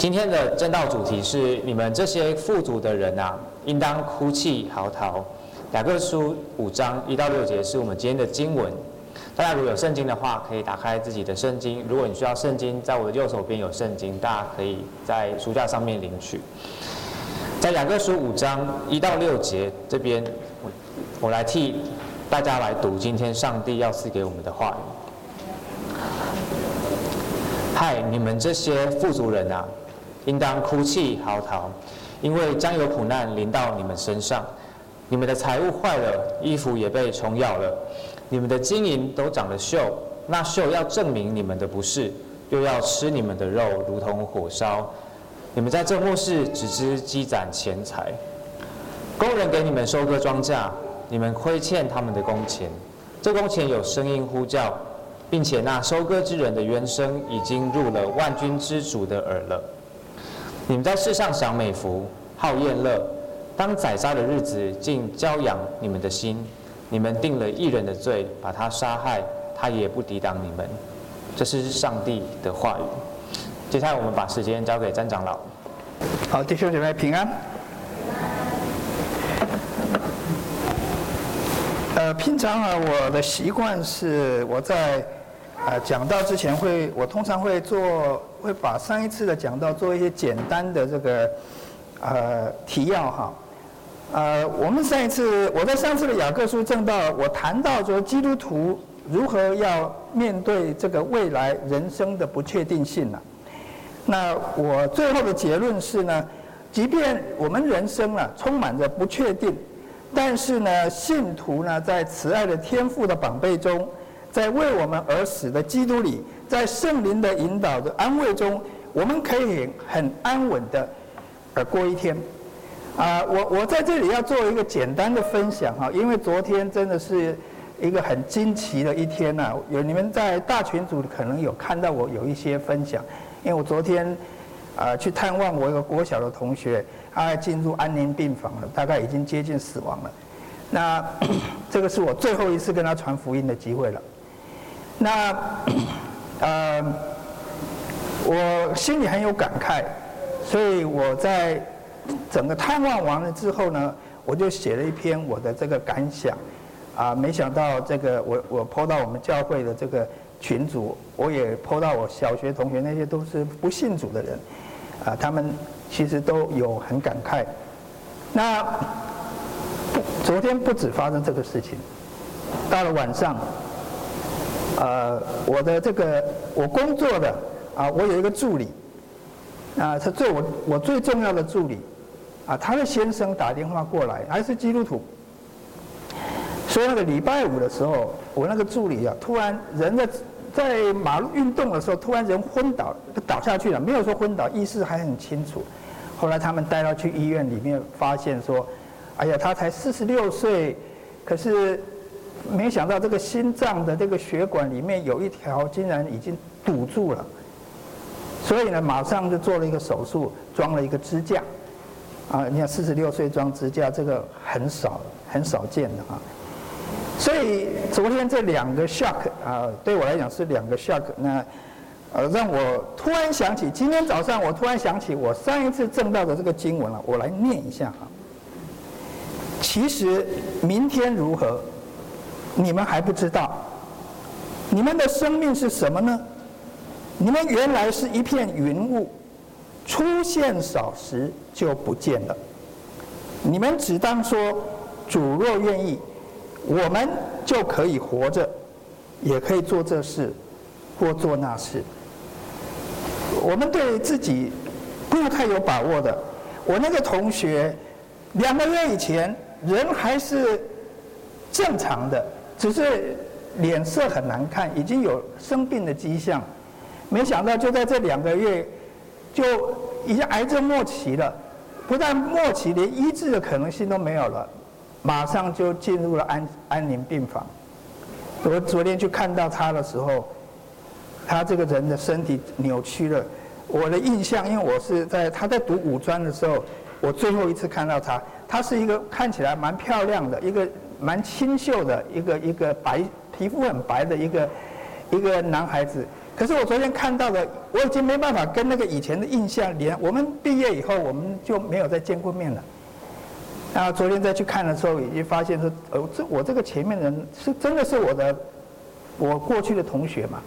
今天的正道主题是：你们这些富足的人啊，应当哭泣嚎啕。雅各书五章一到六节是我们今天的经文。大家如果有圣经的话，可以打开自己的圣经。如果你需要圣经，在我的右手边有圣经，大家可以在书架上面领取。在雅各书五章一到六节这边，我我来替大家来读今天上帝要赐给我们的话语。嗨，你们这些富足人啊，应当哭泣嚎啕，因为将有苦难临到你们身上。你们的财物坏了，衣服也被虫咬了，你们的金银都长了锈，那锈要证明你们的不是，又要吃你们的肉，如同火烧。你们在这末世只知积攒钱财，工人给你们收割庄稼，你们亏欠他们的工钱。这工钱有声音呼叫，并且那收割之人的冤声已经入了万军之主的耳了。你们在世上享美福，好宴乐。当宰杀的日子，竟骄养你们的心。你们定了义人的罪，把他杀害，他也不抵挡你们。这是上帝的话语。接下来，我们把时间交给詹长老。好，弟兄姐妹平安。呃，平常啊，我的习惯是我在呃讲到之前会，我通常会做，会把上一次的讲到做一些简单的这个呃提要哈。呃，我们上一次我在上次的雅各书正道，我谈到说基督徒如何要面对这个未来人生的不确定性呢？那我最后的结论是呢，即便我们人生啊充满着不确定，但是呢，信徒呢在慈爱的天父的宝贝中，在为我们而死的基督里，在圣灵的引导的安慰中，我们可以很安稳的呃过一天。啊，我我在这里要做一个简单的分享哈，因为昨天真的是一个很惊奇的一天呐。有你们在大群组可能有看到我有一些分享，因为我昨天啊去探望我一个国小的同学，他进入安宁病房了，大概已经接近死亡了。那 这个是我最后一次跟他传福音的机会了。那呃，我心里很有感慨，所以我在。整个探望完了之后呢，我就写了一篇我的这个感想，啊，没想到这个我我 po 到我们教会的这个群组，我也 po 到我小学同学，那些都是不信主的人，啊，他们其实都有很感慨。那昨天不止发生这个事情，到了晚上，呃，我的这个我工作的啊，我有一个助理，啊，他最我我最重要的助理。啊，他的先生打电话过来，还是基督徒。说那个礼拜五的时候，我那个助理啊，突然人在在马路运动的时候，突然人昏倒，倒下去了，没有说昏倒，意识还很清楚。后来他们带他去医院里面，发现说，哎呀，他才四十六岁，可是没想到这个心脏的这个血管里面有一条竟然已经堵住了，所以呢，马上就做了一个手术，装了一个支架。啊，你看四十六岁装支架，这个很少很少见的啊。所以昨天这两个 shock 啊，对我来讲是两个 shock。那呃，让我突然想起，今天早上我突然想起我上一次证道的这个经文了，我来念一下啊。其实明天如何，你们还不知道。你们的生命是什么呢？你们原来是一片云雾。出现少时就不见了。你们只当说：主若愿意，我们就可以活着，也可以做这事或做那事。我们对自己不太有把握的。我那个同学两个月以前人还是正常的，只是脸色很难看，已经有生病的迹象。没想到就在这两个月。就已经癌症末期了，不但末期，连医治的可能性都没有了，马上就进入了安安宁病房。我昨天去看到他的时候，他这个人的身体扭曲了。我的印象，因为我是在他在读五专的时候，我最后一次看到他，他是一个看起来蛮漂亮的，一个蛮清秀的，一个一个白皮肤很白的一个一个男孩子。可是我昨天看到的，我已经没办法跟那个以前的印象连。我们毕业以后，我们就没有再见过面了。然后昨天再去看的时候，已经发现说，呃，这我这个前面的人是真的是我的，我过去的同学嘛。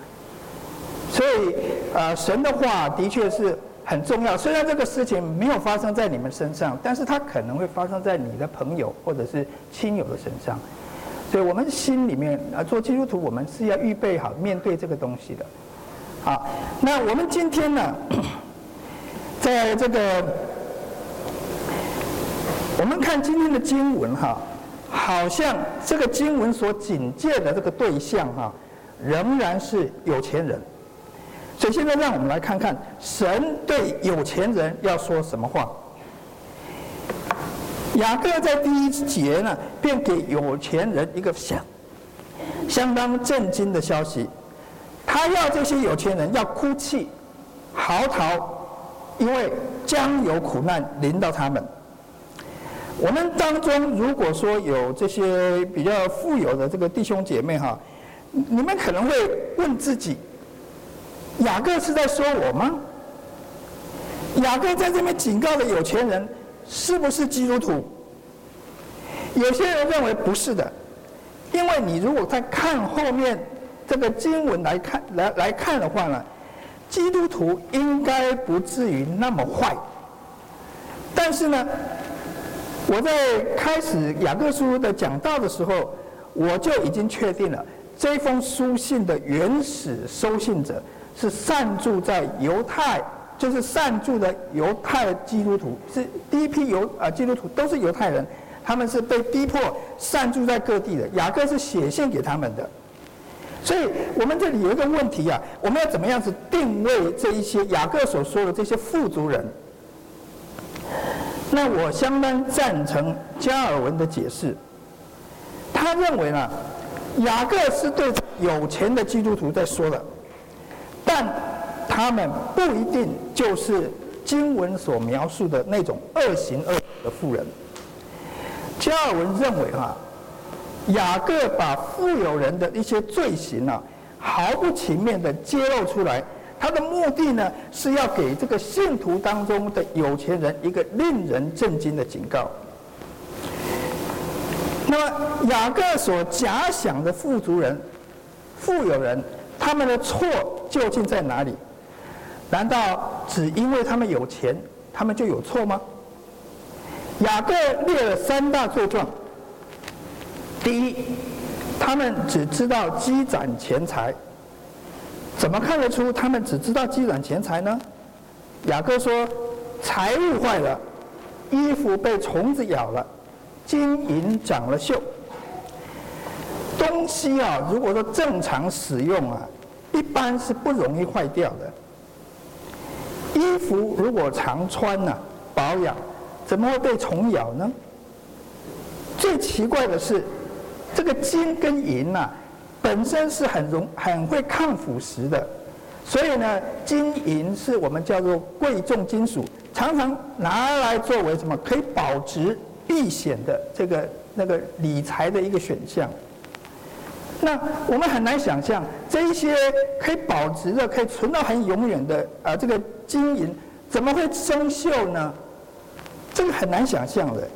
所以，呃，神的话的确是很重要。虽然这个事情没有发生在你们身上，但是它可能会发生在你的朋友或者是亲友的身上。所以我们心里面啊，做基督徒，我们是要预备好面对这个东西的。好，那我们今天呢，在这个我们看今天的经文哈，好像这个经文所警戒的这个对象哈，仍然是有钱人。所以现在让我们来看看神对有钱人要说什么话。雅各在第一节呢，便给有钱人一个相相当震惊的消息。他要这些有钱人要哭泣、嚎啕，因为将有苦难临到他们。我们当中如果说有这些比较富有的这个弟兄姐妹哈，你们可能会问自己：雅各是在说我吗？雅各在这边警告的有钱人是不是基督徒？有些人认为不是的，因为你如果再看后面。这个经文来看，来来看的话呢，基督徒应该不至于那么坏。但是呢，我在开始雅各书的讲道的时候，我就已经确定了，这封书信的原始收信者是散住在犹太，就是散住的犹太基督徒，是第一批犹啊基督徒都是犹太人，他们是被逼迫散住在各地的。雅各是写信给他们的。所以我们这里有一个问题啊，我们要怎么样子定位这一些雅各所说的这些富足人？那我相当赞成加尔文的解释。他认为呢，雅各是对有钱的基督徒在说的，他们不一定就是经文所描述的那种恶行恶的富人。加尔文认为哈。雅各把富有人的一些罪行啊，毫不情面地揭露出来。他的目的呢，是要给这个信徒当中的有钱人一个令人震惊的警告。那么，雅各所假想的富足人、富有人，他们的错究竟在哪里？难道只因为他们有钱，他们就有错吗？雅各列了三大罪状。第一，他们只知道积攒钱财，怎么看得出他们只知道积攒钱财呢？雅各说，财物坏了，衣服被虫子咬了，金银长了锈。东西啊，如果说正常使用啊，一般是不容易坏掉的。衣服如果常穿呐、啊，保养，怎么会被虫咬呢？最奇怪的是。这个金跟银呐、本身是很容很会抗腐蚀的，所以呢，金银是我们叫做贵重金属，常常拿来作为什么可以保值避险的这个那个理财的一个选项。那我们很难想象这一些可以保值的、可以存到很永远的啊，这个金银怎么会生锈呢？这个很难想象的。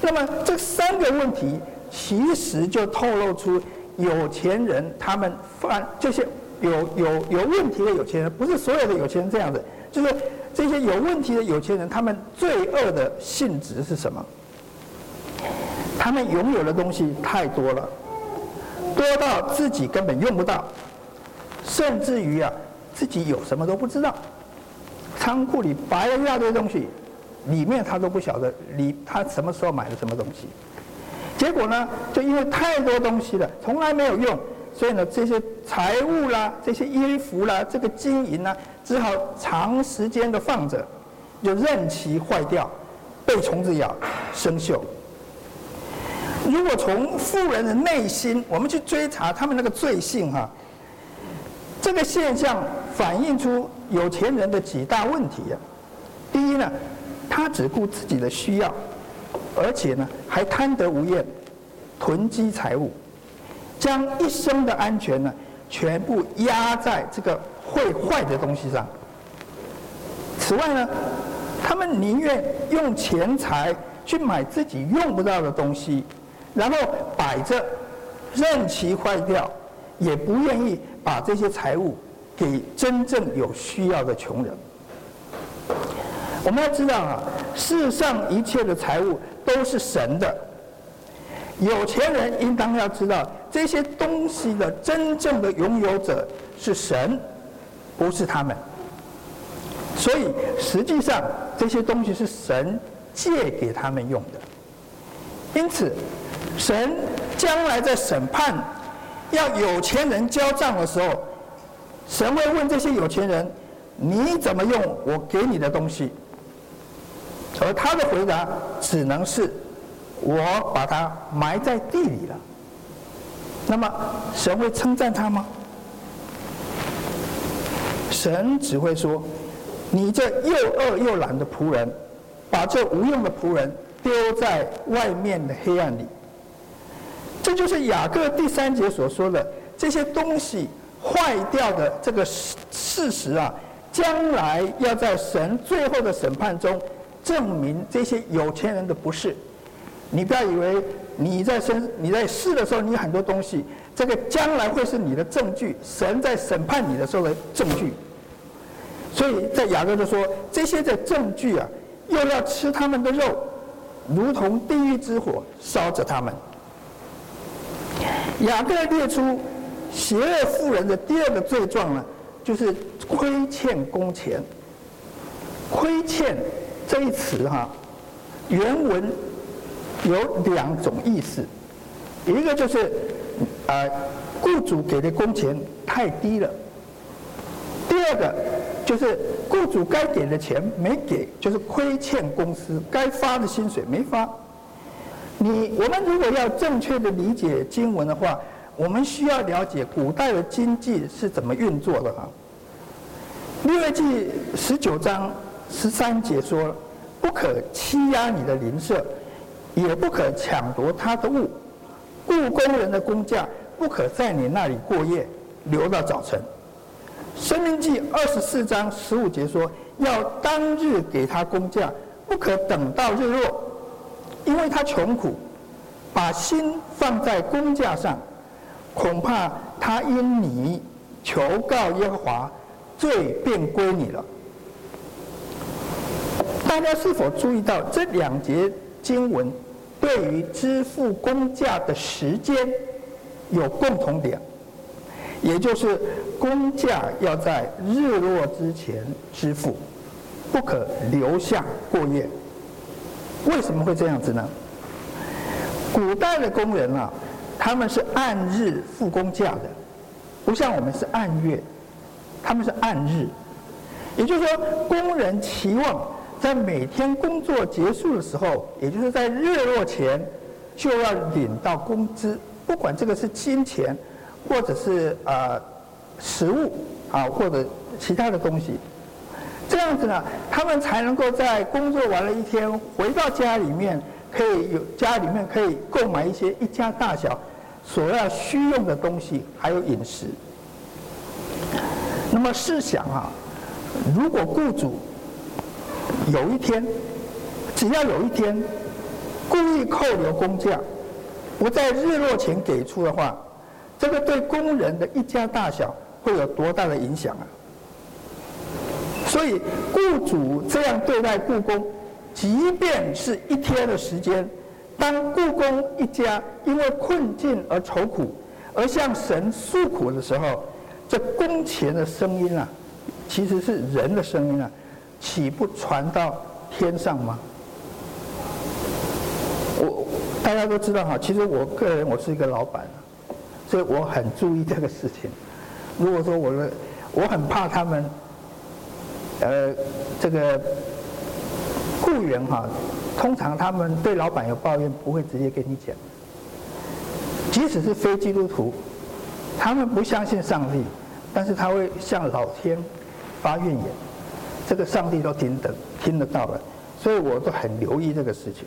那么这三个问题。其实就透露出有钱人他们犯这些有有有问题的有钱人，不是所有的有钱人这样的，就是这些有问题的有钱人，他们罪恶的性质是什么？他们拥有的东西太多了，多到自己根本用不到，甚至于啊，自己有什么都不知道，仓库里摆了一大堆东西，里面他都不晓得，里他什么时候买的什么东西。结果呢，就因为太多东西了，从来没有用，所以呢，这些财物啦、这些衣服啦、这个金银呢，只好长时间的放着，就任其坏掉，被虫子咬，生锈。如果从富人的内心，我们去追查他们那个罪性哈，这个现象反映出有钱人的几大问题呀。第一呢，他只顾自己的需要。而且呢，还贪得无厌，囤积财物，将一生的安全呢，全部压在这个会坏的东西上。此外呢，他们宁愿用钱财去买自己用不到的东西，然后摆着任其坏掉，也不愿意把这些财物给真正有需要的穷人。我们要知道啊，世上一切的财物都是神的。有钱人应当要知道，这些东西的真正的拥有者是神，不是他们。所以实际上这些东西是神借给他们用的。因此，神将来在审判要有钱人交账的时候，神会问这些有钱人：“你怎么用我给你的东西？”而他的回答只能是：“我把它埋在地里了。”那么神会称赞他吗？神只会说：“你这又恶又懒的仆人，把这无用的仆人丢在外面的黑暗里。”这就是雅各第三节所说的这些东西坏掉的这个事事实啊，将来要在神最后的审判中。证明这些有钱人的不是，你不要以为你在生你在世的时候，你很多东西，这个将来会是你的证据，神在审判你的时候的证据。所以在雅各就说，这些的证据啊，又要吃他们的肉，如同地狱之火烧着他们。雅各列出邪恶妇人的第二个罪状呢，就是亏欠工钱，亏欠。这一词哈，原文有两种意思，一个就是，呃，雇主给的工钱太低了；第二个就是雇主该给的钱没给，就是亏欠公司该发的薪水没发。你我们如果要正确的理解经文的话，我们需要了解古代的经济是怎么运作的哈。六月记十九章。十三节说，不可欺压你的邻舍，也不可抢夺他的物，雇工人的工价不可在你那里过夜，留到早晨。申命记二十四章十五节说，要当日给他工价，不可等到日落，因为他穷苦，把心放在工价上，恐怕他因你求告耶和华，罪便归你了。大家是否注意到这两节经文对于支付工价的时间有共同点？也就是工价要在日落之前支付，不可留下过夜。为什么会这样子呢？古代的工人啊，他们是按日付工价的，不像我们是按月，他们是按日。也就是说，工人期望。在每天工作结束的时候，也就是在日落前，就要领到工资，不管这个是金钱，或者是呃食物啊，或者其他的东西，这样子呢，他们才能够在工作完了一天，回到家里面，可以有家里面可以购买一些一家大小所要需用的东西，还有饮食。那么试想啊，如果雇主有一天，只要有一天故意扣留工价，不在日落前给出的话，这个对工人的一家大小会有多大的影响啊？所以雇主这样对待雇工，即便是一天的时间，当雇工一家因为困境而愁苦，而向神诉苦的时候，这工钱的声音啊，其实是人的声音啊。岂不传到天上吗？我大家都知道哈，其实我个人我是一个老板，所以我很注意这个事情。如果说我的，我很怕他们，呃，这个雇员哈，通常他们对老板有抱怨，不会直接跟你讲。即使是非基督徒，他们不相信上帝，但是他会向老天发怨言。这个上帝都听得听得到了，所以我都很留意这个事情。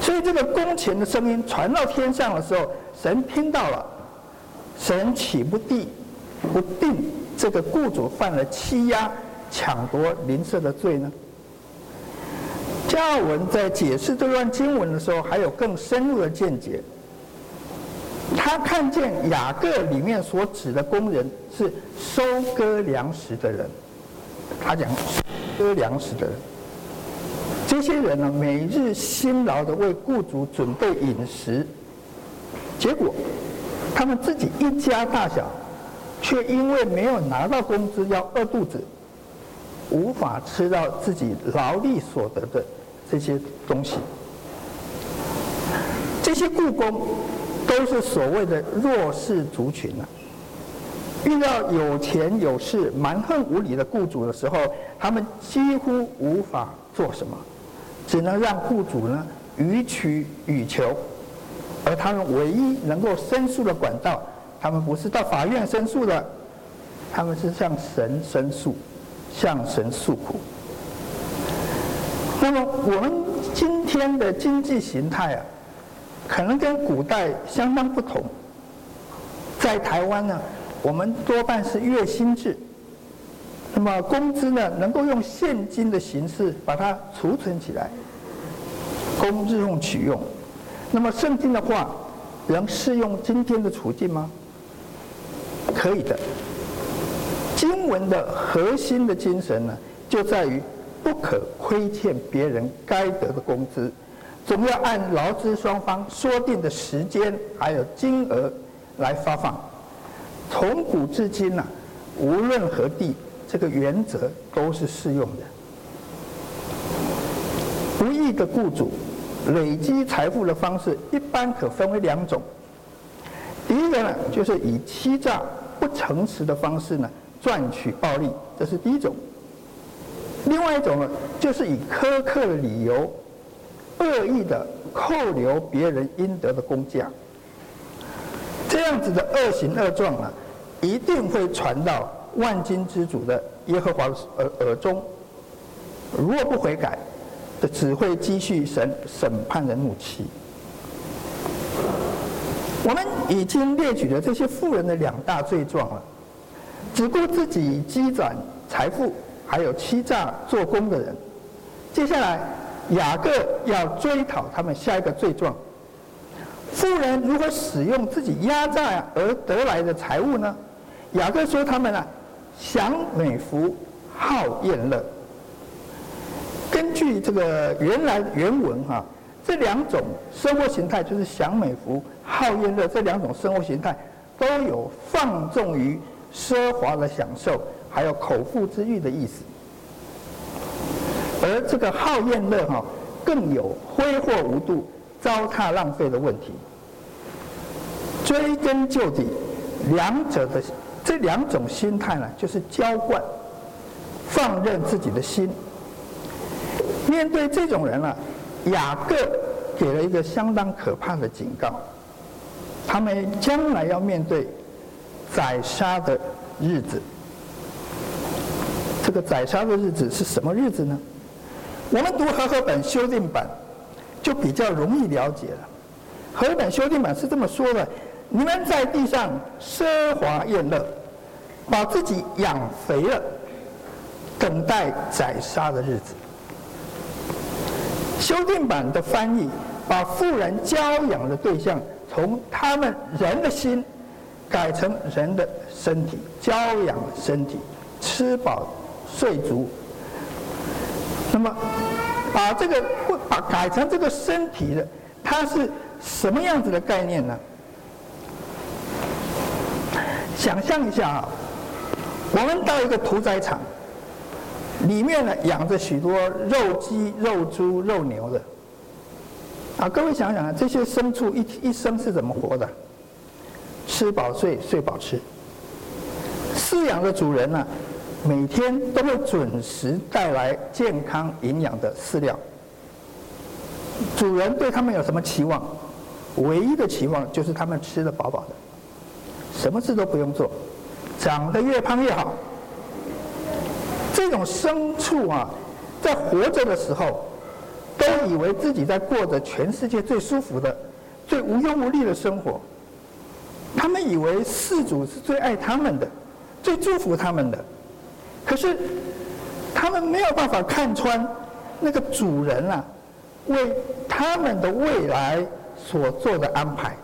所以这个工钱的声音传到天上的时候，神听到了，神岂不地不定这个雇主犯了欺压、抢夺邻舍的罪呢？加尔文在解释这段经文的时候，还有更深入的见解。他看见雅各里面所指的工人是收割粮食的人，他讲收割粮食的人，这些人呢，每日辛劳地为雇主准备饮食，结果他们自己一家大小，却因为没有拿到工资要饿肚子，无法吃到自己劳力所得的这些东西，这些雇工。都是所谓的弱势族群啊。遇到有钱有势、蛮横无理的雇主的时候，他们几乎无法做什么，只能让雇主呢予取予求。而他们唯一能够申诉的管道，他们不是到法院申诉的，他们是向神申诉，向神诉苦。那么我们今天的经济形态啊。可能跟古代相当不同。在台湾呢，我们多半是月薪制，那么工资呢，能够用现金的形式把它储存起来，供日用取用。那么圣经的话，能适用今天的处境吗？可以的。经文的核心的精神呢，就在于不可亏欠别人该得的工资。总要按劳资双方说定的时间还有金额来发放。从古至今呐，无论何地，这个原则都是适用的。不义的雇主累积财富的方式，一般可分为两种。第一个呢，就是以欺诈、不诚实的方式呢赚取暴利，这是第一种。另外一种呢，就是以苛刻的理由。恶意的扣留别人应得的工价，这样子的恶行恶状呢，一定会传到万金之主的耶和华耳耳中。如果不悔改，这只会积蓄神审判的怒气。我们已经列举了这些富人的两大罪状了：只顾自己积攒财富，还有欺诈做工的人。接下来。雅各要追讨他们下一个罪状。富人如何使用自己压榨而得来的财物呢？雅各说他们啊，享美福，好宴乐。根据这个原来原文哈、这两种生活形态就是享美福、好宴乐这两种生活形态，都有放纵于奢华的享受，还有口腹之欲的意思。而这个好宴乐哈，更有挥霍无度、糟蹋浪费的问题。追根究底，两者的这两种心态呢，就是浇灌、放任自己的心。面对这种人呢，雅各给了一个相当可怕的警告：他们将来要面对宰杀的日子。这个宰杀的日子是什么日子呢？我们读和合本修订版，就比较容易了解了。和合本修订版是这么说的：你们在地上奢华宴乐，把自己养肥了，等待宰杀的日子。修订版的翻译把富人娇养的对象从他们人的心改成人的身体，娇养身体，吃饱睡足。那么，把这个把改成这个身体的，它是什么样子的概念呢？想象一下啊，我们到一个屠宰场，里面呢养着许多肉鸡、肉猪、肉牛的。啊，各位想想啊，这些牲畜一一生是怎么活的？吃饱睡，睡饱吃。饲养的主人呢？每天都会准时带来健康营养的饲料。主人对他们有什么期望？唯一的期望就是他们吃得饱饱的，什么事都不用做，长得越胖越好。这种牲畜啊，在活着的时候，都以为自己在过着全世界最舒服的、最无忧无虑的生活。他们以为世主是最爱他们的，最祝福他们的，可是他们没有办法看穿那个主人啊，为他们的未来所做的安排。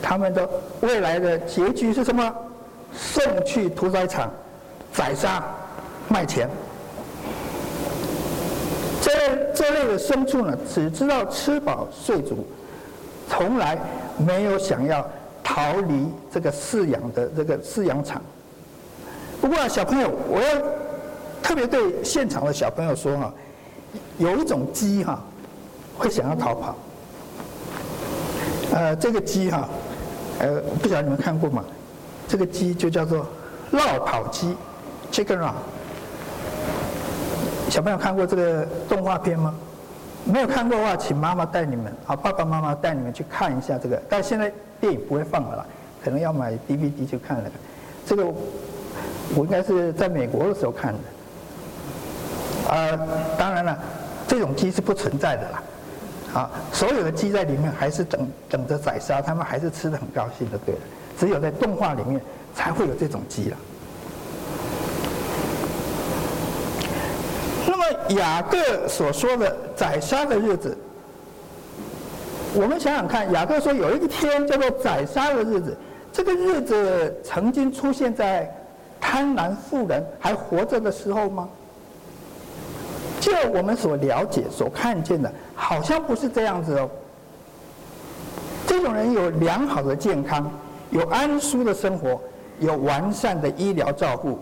他们的未来的结局是什么？送去屠宰场宰杀卖钱。这这类的牲畜呢，只知道吃饱睡足，从来没有想要逃离这个饲养的这个饲养场。不过啊，小朋友，我要特别对现场的小朋友说哈，有一种鸡哈，会想要逃跑。呃，这个鸡哈，呃，不晓得你们看过吗？这个鸡就叫做落跑鸡，chicken。小朋友看过这个动画片吗？没有看过的话，请妈妈带你们啊，爸爸妈妈带你们去看一下这个。但现在电影不会放了啦，可能要买 DVD 去看了。这个我应该是在美国的时候看的。啊，当然了，这种鸡是不存在的啦。啊，所有的鸡在里面还是等等着宰杀，他们还是吃的很高兴的，对了。只有在动画里面才会有这种鸡了。雅各所说的宰杀的日子，我们想想看，雅各说有一个天叫做宰杀的日子，这个日子曾经出现在贪婪妇人还活着的时候吗？就我们所了解、所看见的，好像不是这样子哦。这种人有良好的健康，有安舒的生活，有完善的医疗照顾。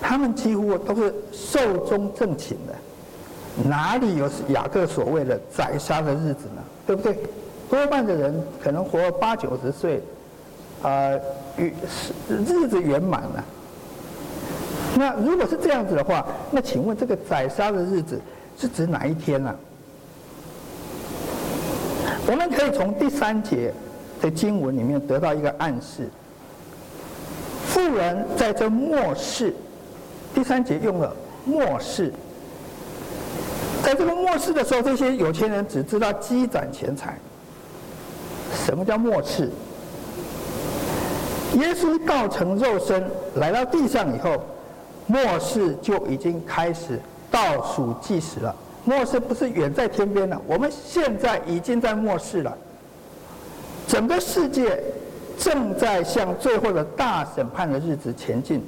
他们几乎都是寿终正寝的，哪里有雅各所谓的宰杀的日子呢？对不对？多半的人可能活八九十岁，啊，日日子圆满了。那如果是这样子的话，那请问这个宰杀的日子是指哪一天呢？我们可以从第三节的经文里面得到一个暗示：富人在这末世。第三节用了末世，在这个末世的时候，这些有钱人只知道积攒钱财。什么叫末世？耶稣道成肉身来到地上以后，末世就已经开始倒数计时了。末世不是远在天边了，我们现在已经在末世了。整个世界正在向最后的大审判的日子前进。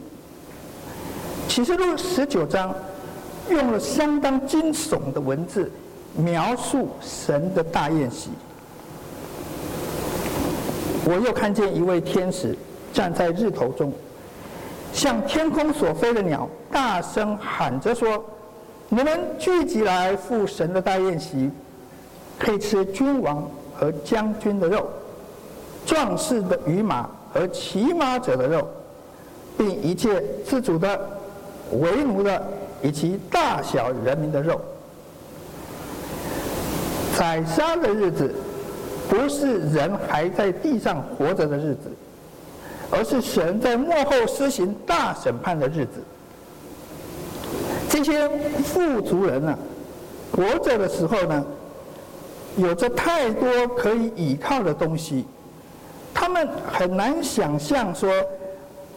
启示录十九章用了相当惊悚的文字描述神的大宴席。我又看见一位天使站在日头中，向天空所飞的鸟大声喊着说：“你们聚集来赴神的大宴席，可以吃君王和将军的肉，壮士的与马和骑马者的肉，并一切自主的。”为奴的以及大小人民的肉，宰杀的日子，不是人还在地上活着的日子，而是神在幕后施行大审判的日子。这些富足人呢，活着的时候呢，有着太多可以依靠的东西，他们很难想象说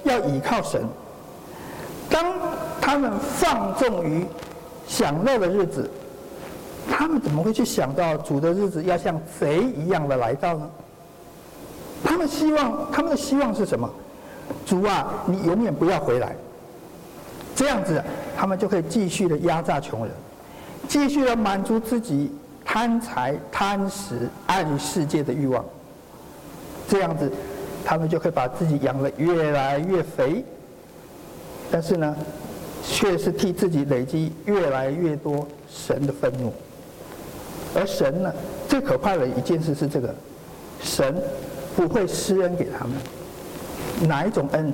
要依靠神。当他们放纵于享乐的日子，他们怎么会去想到主的日子要像贼一样的来到呢？他们希望，他们的希望是什么？主啊，你永远不要回来。这样子，他们就可以继续的压榨穷人，继续的满足自己贪财、贪食、爱世界的欲望。这样子，他们就可以把自己养得越来越肥。但是呢，却是替自己累积越来越多神的愤怒。而神呢，最可怕的一件事是这个：神不会施恩给他们。哪一种恩？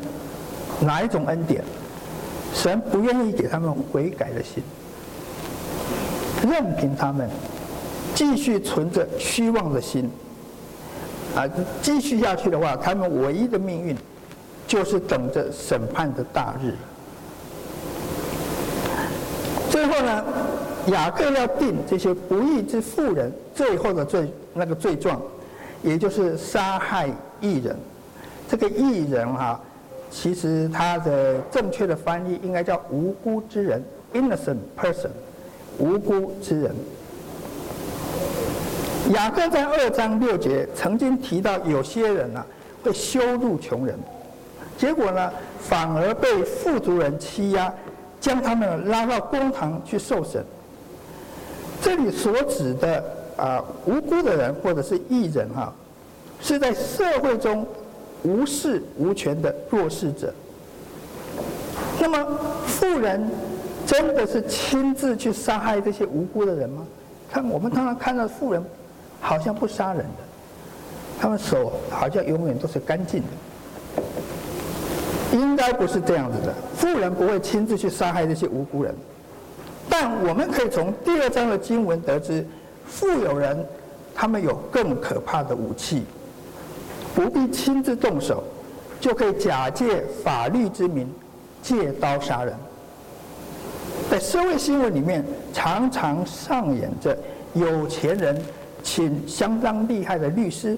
哪一种恩典？神不愿意给他们悔改的心，任凭他们继续存着虚妄的心。啊，继续下去的话，他们唯一的命运。就是等着审判的大日。最后呢，雅各要定这些不义之妇人最后的罪，那个罪状，也就是杀害义人。这个义人哈，其实他的正确的翻译应该叫无辜之人 （innocent person），无辜之人。雅各在二章六节曾经提到，有些人啊会羞辱穷人，结果呢反而被富足人欺压，将他们拉到公堂去受审。这里所指的啊无辜的人或者是义人哈，是在社会中无势无权的弱势者。那么富人真的是亲自去杀害这些无辜的人吗？看我们常常看到富人。好像不杀人的，他们手好像永远都是干净的，应该不是这样子的。富人不会亲自去杀害这些无辜人，但我们可以从第二章的经文得知，富有人他们有更可怕的武器，不必亲自动手，就可以假借法律之名借刀杀人。在社会新闻里面，常常上演着有钱人。请相当厉害的律师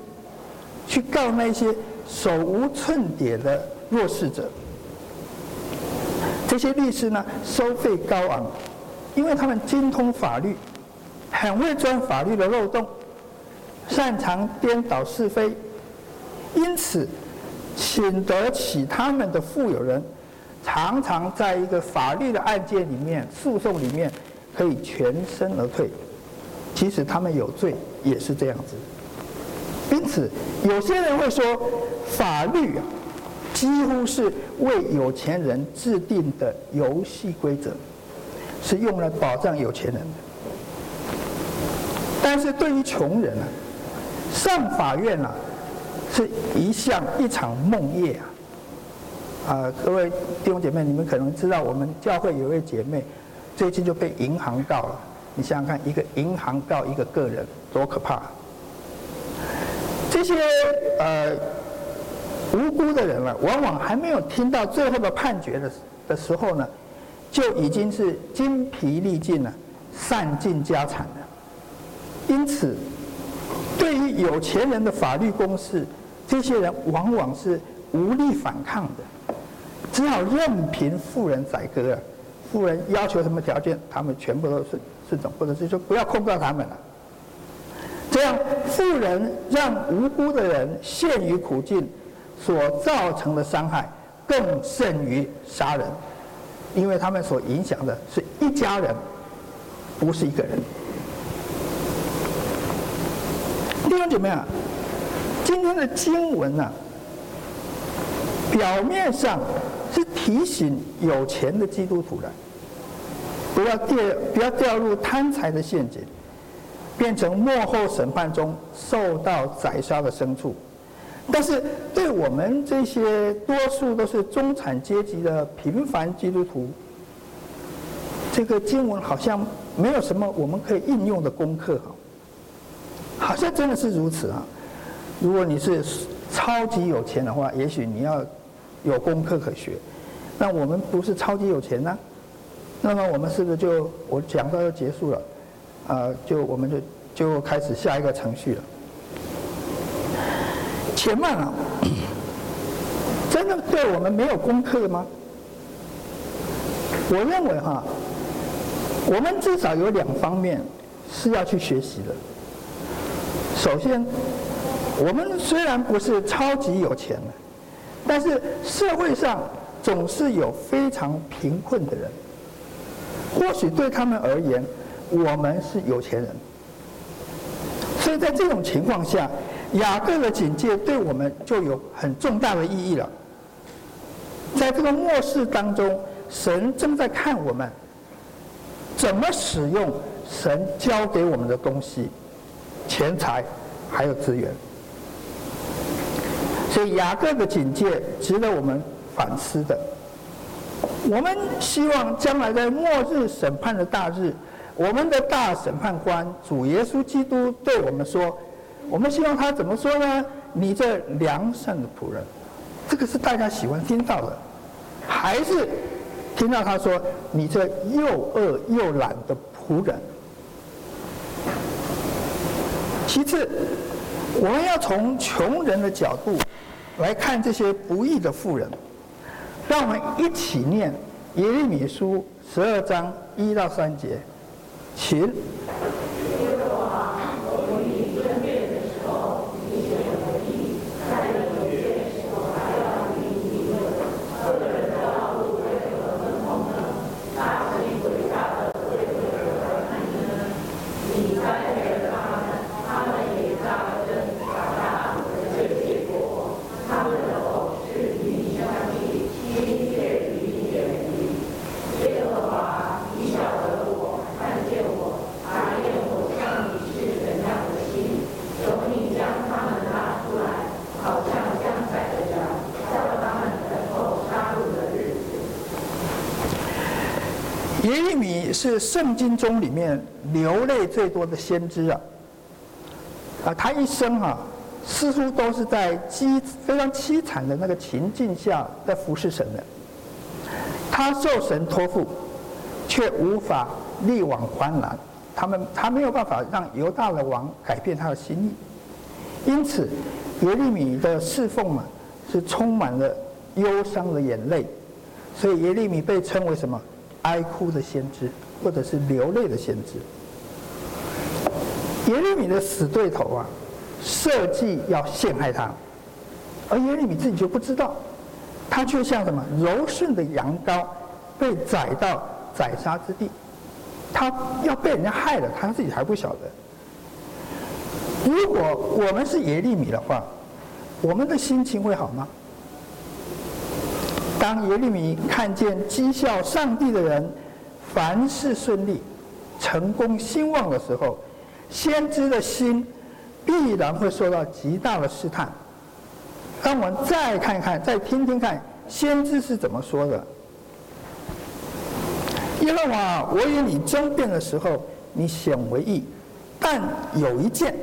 去告那些手无寸铁的弱势者。这些律师呢，收费高昂，因为他们精通法律，很会钻法律的漏洞，擅长颠倒是非，因此请得起他们的富有人，常常在一个法律的案件里面、诉讼里面，可以全身而退。即使他们有罪，也是这样子。因此，有些人会说，法律啊，几乎是为有钱人制定的游戏规则，是用来保障有钱人的。但是对于穷人啊，上法院啊，是一项一场梦魇啊！啊，各位弟兄姐妹，你们可能知道，我们教会有一位姐妹，最近就被银行告了。你想想看，一个银行告一个个人，多可怕！这些呃无辜的人了，往往还没有听到最后的判决的的时候呢，就已经是精疲力尽了，散尽家产了。因此，对于有钱人的法律攻势，这些人往往是无力反抗的，只好任凭富人宰割啊！富人要求什么条件，他们全部都是。顺从，或者是说不要控告他们了，这样富人让无辜的人陷于苦境，所造成的伤害更甚于杀人，因为他们所影响的是一家人，不是一个人。弟兄姐妹啊，今天的经文呢、表面上是提醒有钱的基督徒的。不要掉，不要掉入贪财的陷阱，变成末后审判中受到宰杀的牲畜。但是，对我们这些多数都是中产阶级的平凡基督徒，这个经文好像没有什么我们可以应用的功课哈。好像真的是如此啊！如果你是超级有钱的话，也许你要有功课可学。那我们不是超级有钱呢？那么我们是不是就我讲到就结束了？啊、就我们就就开始下一个程序了。且慢啊，真的对我们没有功课吗？我认为哈，我们至少有两方面是要去学习的。首先，我们虽然不是超级有钱的，但是社会上总是有非常贫困的人。或许对他们而言，我们是有钱人，所以在这种情况下，雅各的警戒对我们就有很重大的意义了。在这个末世当中，神正在看我们怎么使用神交给我们的东西、钱财还有资源，所以雅各的警戒值得我们反思的。我们希望将来在末日审判的大日，我们的大审判官主耶稣基督对我们说：“我们希望他怎么说呢？你这良善的仆人，这个是大家喜欢听到的，还是听到他说你这又饿又懒的仆人？其次，我们要从穷人的角度来看这些不义的富人。让我们一起念耶利米书十二章一到三节，请。圣经中里面流泪最多的先知啊，啊，他一生啊，似乎都是在凄非常凄惨的那个情境下在服侍神的。他受神托付，却无法力挽狂澜，他们他没有办法让犹大的王改变他的心意，因此耶利米的侍奉嘛，是充满了忧伤的眼泪，所以耶利米被称为什么？哀哭的先知。或者是流泪的先知，耶利米的死对头啊，设计要陷害他，而耶利米自己就不知道，他却像什么柔顺的羊羔，被宰到宰杀之地，他要被人家害了，他自己还不晓得。如果我们是耶利米的话，我们的心情会好吗？当耶利米看见讥笑上帝的人，凡事顺利、成功兴旺的时候，先知的心必然会受到极大的试探。让我们再看看、再听听看，先知是怎么说的。耶和华，我与你争辩的时候，你显为义；但有一件，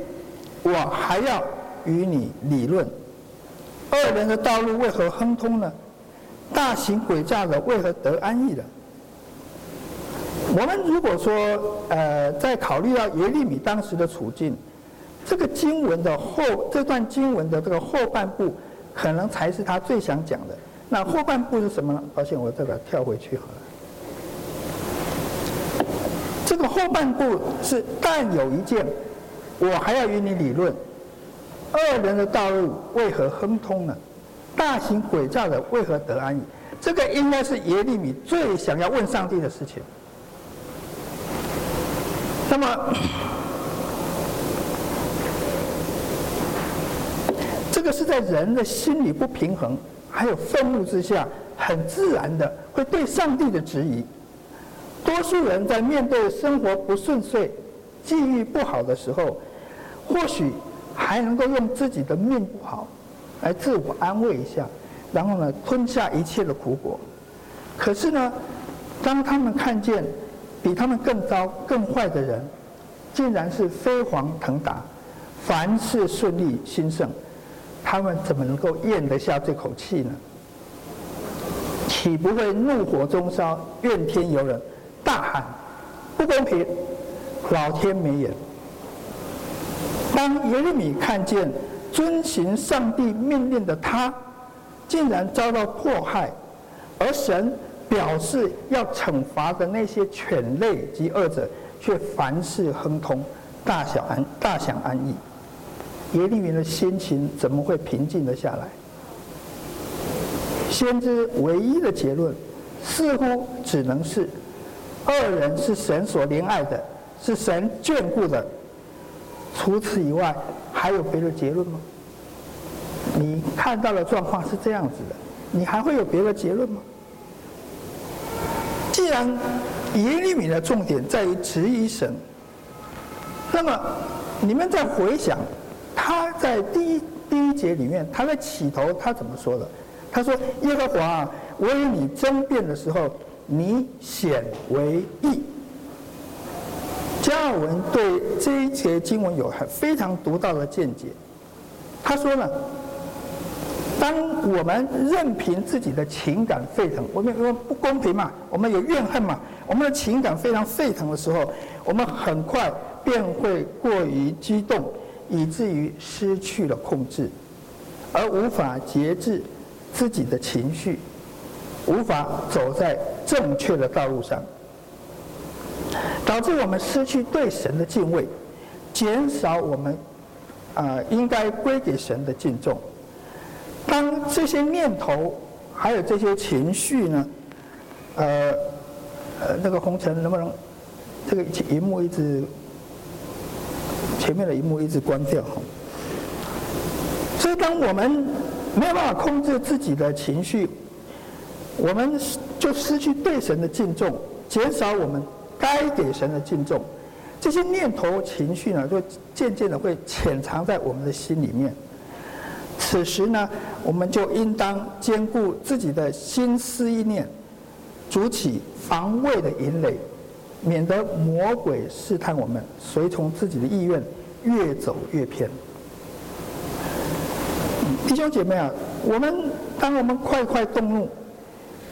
我还要与你理论：二人的道路为何亨通呢？大行诡诈的为何得安逸呢？我们如果说，呃，在考虑到耶利米当时的处境，这个经文的后这段经文的这个后半部，可能才是他最想讲的。那后半部是什么呢？抱歉，我这个跳回去好了。这个后半部是，但有一件，我还要与你理论：二人的道路为何亨通呢？大行诡诈的为何得安逸？这个应该是耶利米最想要问上帝的事情。那么，这个是在人的心理不平衡，还有愤怒之下，很自然的会对上帝的质疑。多数人在面对生活不顺遂、际遇不好的时候，或许还能够用自己的命不好来自我安慰一下，然后呢，吞下一切的苦果。可是呢，当他们看见，比他们更糟、更坏的人，竟然是飞黄腾达，凡事顺利兴盛，他们怎么能够咽得下这口气呢？岂不会怒火中烧、怨天尤人，大喊不公平，老天没眼！当耶利米看见遵行上帝命令的他，竟然遭到迫害，而神。表示要惩罚的那些犬类及恶者，却凡事亨通，大小安大享安逸。耶利米的心情怎么会平静的下来？先知唯一的结论，似乎只能是：二人是神所怜爱的，是神眷顾的。除此以外，还有别的结论吗？你看到的状况是这样子的，你还会有别的结论吗？既然耶利米的重点在于质疑神，那么你们再回想，他在第一第一节里面，他在起头他怎么说的？他说：“耶和华，我与你争辩的时候，你显为义。”加尔文对这一节经文有很非常独到的见解，他说呢。当我们任凭自己的情感沸腾，我们说不公平嘛，我们有怨恨嘛，我们的情感非常沸腾的时候，我们很快便会过于激动，以至于失去了控制。而无法节制自己的情绪，无法走在正确的道路上，导致我们失去对神的敬畏，减少我们啊、应该归给神的敬重。当这些念头还有这些情绪呢，呃呃，那个红尘能不能这个荧幕一直前面的荧幕一直关掉？所以，当我们没有办法控制自己的情绪，我们就失去对神的敬重，减少我们该给神的敬重。这些念头、情绪呢，就渐渐的会潜藏在我们的心里面。此时呢，我们就应当兼顾自己的心思意念，筑起防卫的营垒，免得魔鬼试探我们，随从自己的意愿越走越偏。弟兄姐妹啊，我们当我们快快动怒，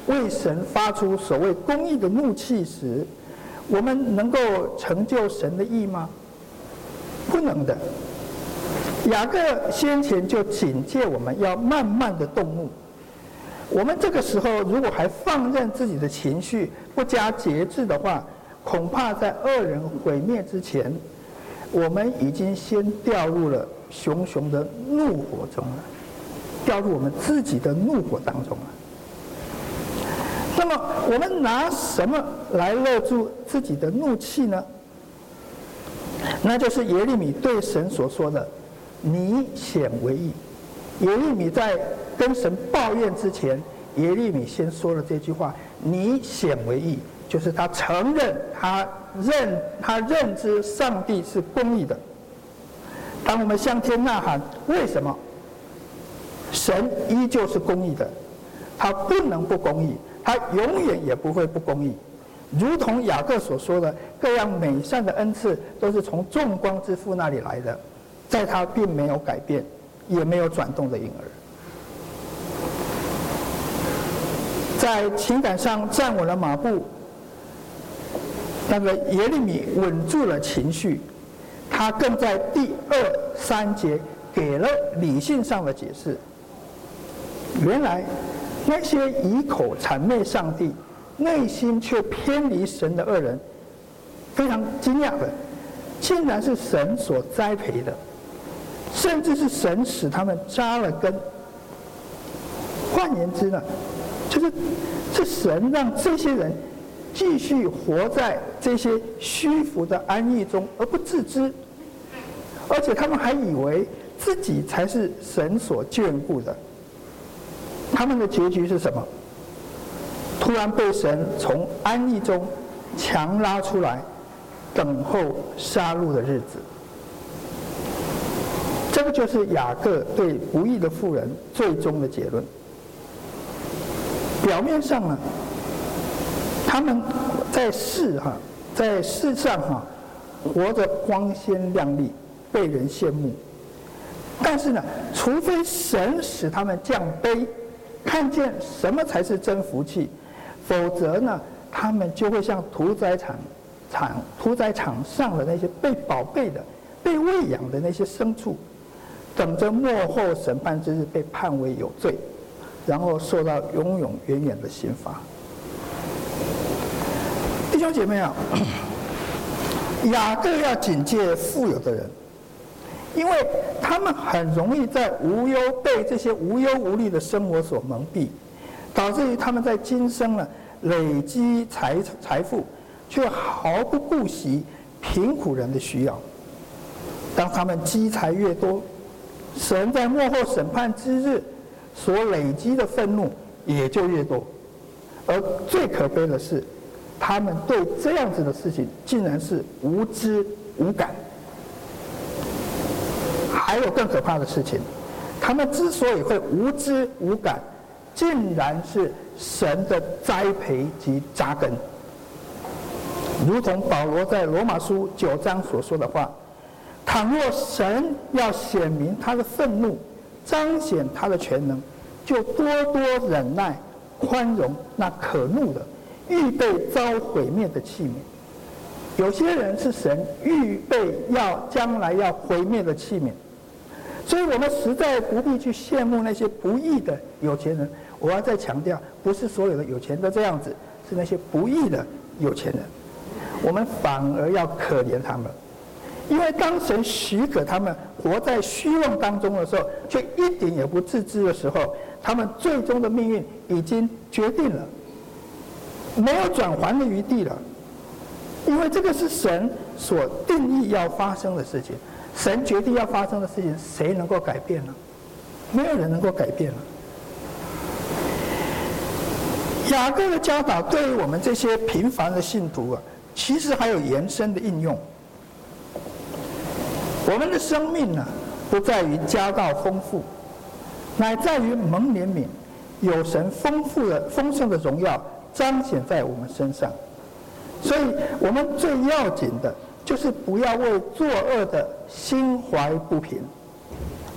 为神发出所谓公义的怒气时，我们能够成就神的义吗？不能的。雅各先前就警戒我们要慢慢的动怒。我们这个时候如果还放任自己的情绪，不加节制的话，恐怕在恶人毁灭之前，我们已经先掉入了熊熊的怒火中了，掉入我们自己的怒火当中了。那么，我们拿什么来勒住自己的怒气呢？那就是耶利米对神所说的。你显为义。耶利米在跟神抱怨之前，耶利米先说了这句话：“你显为义”，就是他承认他认他认知上帝是公义的。当我们向天呐喊：“为什么？”神依旧是公义的，他不能不公义，他永远也不会不公义。如同雅各所说的，各样美善的恩赐都是从众光之父那里来的。在他并没有改变，也没有转动的婴儿，在情感上站稳了马步。那个耶利米稳住了情绪，他更在第二三节给了理性上的解释。原来那些以口谄媚上帝，内心却偏离神的恶人，非常惊讶的，竟然是神所栽培的。甚至是神使他们扎了根。换言之呢，就是是神让这些人继续活在这些虚浮的安逸中而不自知，而且他们还以为自己才是神所眷顾的。他们的结局是什么？突然被神从安逸中强拉出来，等候杀戮的日子。这就是雅各对不义的妇人最终的结论。表面上呢，他们在世哈，在世上哈，活着光鲜亮丽，被人羡慕。但是呢，除非神使他们降卑，看见什么才是真福气，否则呢，他们就会像屠宰场场屠宰场上的那些被宝贝的、被喂养的那些牲畜。等着幕后审判之日被判为有罪，然后受到永永远远的刑罚。弟兄姐妹啊，雅各要警戒富有的人，因为他们很容易在无忧被这些无忧无虑的生活所蒙蔽，导致于他们在今生呢累积财财富，却毫不顾惜贫苦人的需要。当他们积财越多，神在幕后审判之日所累积的愤怒也就越多，而最可悲的是，他们对这样子的事情竟然是无知无感。还有更可怕的事情，他们之所以会无知无感，竟然是神的栽培及扎根，如同保罗在罗马书九章所说的话。倘若神要显明他的愤怒，彰显他的全能，就多多忍耐、宽容那可怒的、预备遭毁灭的器皿。有些人是神预备要将来要毁灭的器皿，所以我们实在不必去羡慕那些不义的有钱人。我要再强调，不是所有的有钱人都这样子，是那些不义的有钱人，我们反而要可怜他们，因为当神许可他们活在虚妄当中的时候，却一点也不自知的时候，他们最终的命运已经决定了，没有转圜的余地了，因为这个是神所定义要发生的事情，神决定要发生的事情，谁能够改变呢？没有人能够改变了。雅各的教导对于我们这些平凡的信徒啊，其实还有延伸的应用。我们的生命呢，不在于家道丰富，乃在于蒙怜悯，有神丰富的丰盛的荣耀彰显在我们身上。所以，我们最要紧的，就是不要为作恶的心怀不平，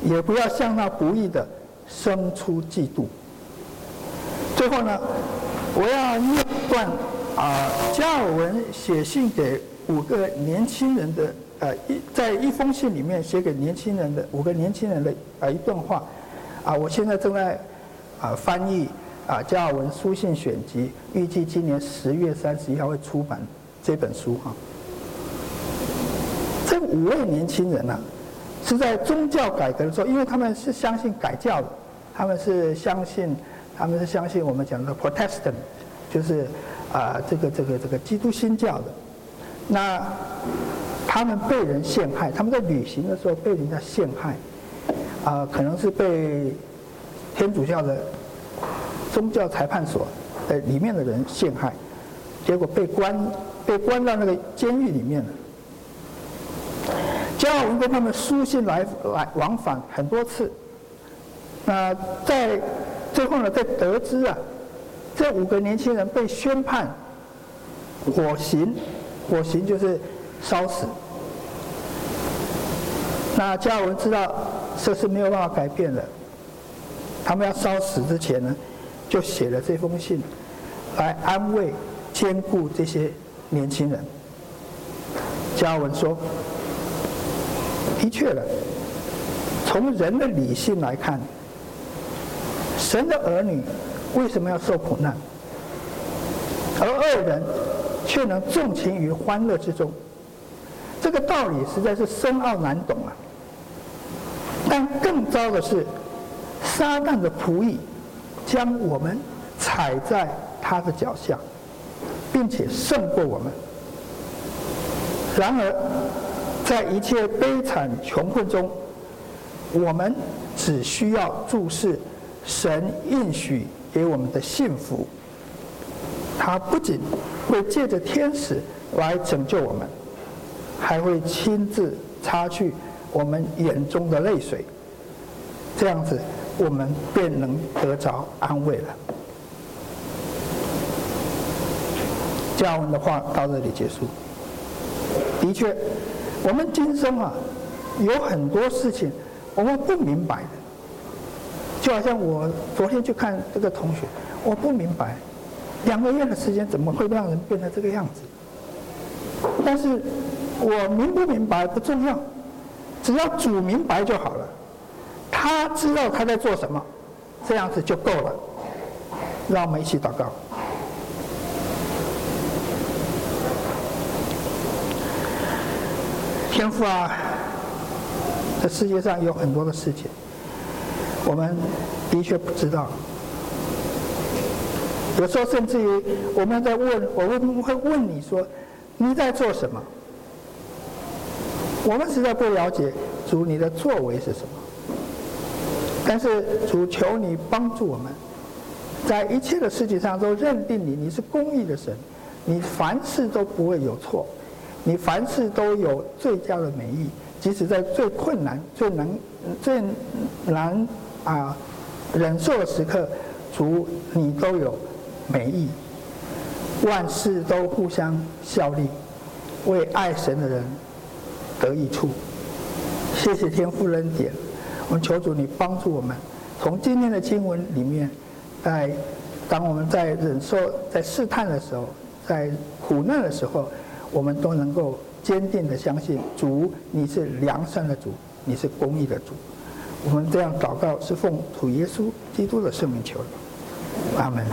也不要向那不义的生出嫉妒。最后呢，我要念段啊，加尔文写信给五个年轻人的呃一在一封信里面写给年轻人的五个年轻人的啊一段话啊，我现在正在啊翻译啊加尔文书信选集，预计今年十月三十一号会出版这本书哈。这五位年轻人呢、是在宗教改革的时候，因为他们是相信改教的，他们是相信。他们是相信我们讲的 Protestant，就是啊、这个这个这个基督新教的。那他们被人陷害，他们在旅行的时候被人家陷害，啊、可能是被天主教的宗教裁判所的里面的人陷害，结果被关被关到那个监狱里面了。加尔文跟他们书信来来往返很多次，那在。最后呢，在得知啊，这五个年轻人被宣判火刑，火刑就是烧死。那加尔文知道这是没有办法改变的，他们要烧死之前呢，就写了这封信，来安慰、兼顾这些年轻人。加尔文说：“的确了，从人的理性来看。”神的儿女为什么要受苦难？而恶人却能纵情于欢乐之中？这个道理实在是深奥难懂啊！但更糟的是，撒旦的仆役将我们踩在他的脚下，并且胜过我们。然而，在一切悲惨穷困中，我们只需要注视。神应许给我们的幸福，他不仅会借着天使来拯救我们，还会亲自擦去我们眼中的泪水。这样子，我们便能得着安慰了。加文的话到这里结束。的确，我们今生啊，有很多事情我们不明白的。就好像我昨天去看这个同学，我不明白，两个月的时间怎么会让人变成这个样子？但是我明不明白不重要，只要主明白就好了。他知道他在做什么，这样子就够了。让我们一起祷告。天父啊，这世界上有很多的事情。我们的确不知道，有时候甚至于我们在问，我们会问你说，你在做什么？我们实在不了解主你的作为是什么。但是主求你帮助我们，在一切的事情上都认定你，你是公义的神，你凡事都不会有错，你凡事都有最佳的美意，即使在最困难、最难、最难。啊，忍受的时刻，主你都有美意，万事都互相效力，为爱神的人得益处。谢谢天父恩典，我们求主你帮助我们，从今天的经文里面，在当我们在忍受、在试探的时候，在苦难的时候，我们都能够坚定的相信主，你是良善的主，你是公义的主。我们这样祷告是奉主耶稣基督的圣名求的，阿门。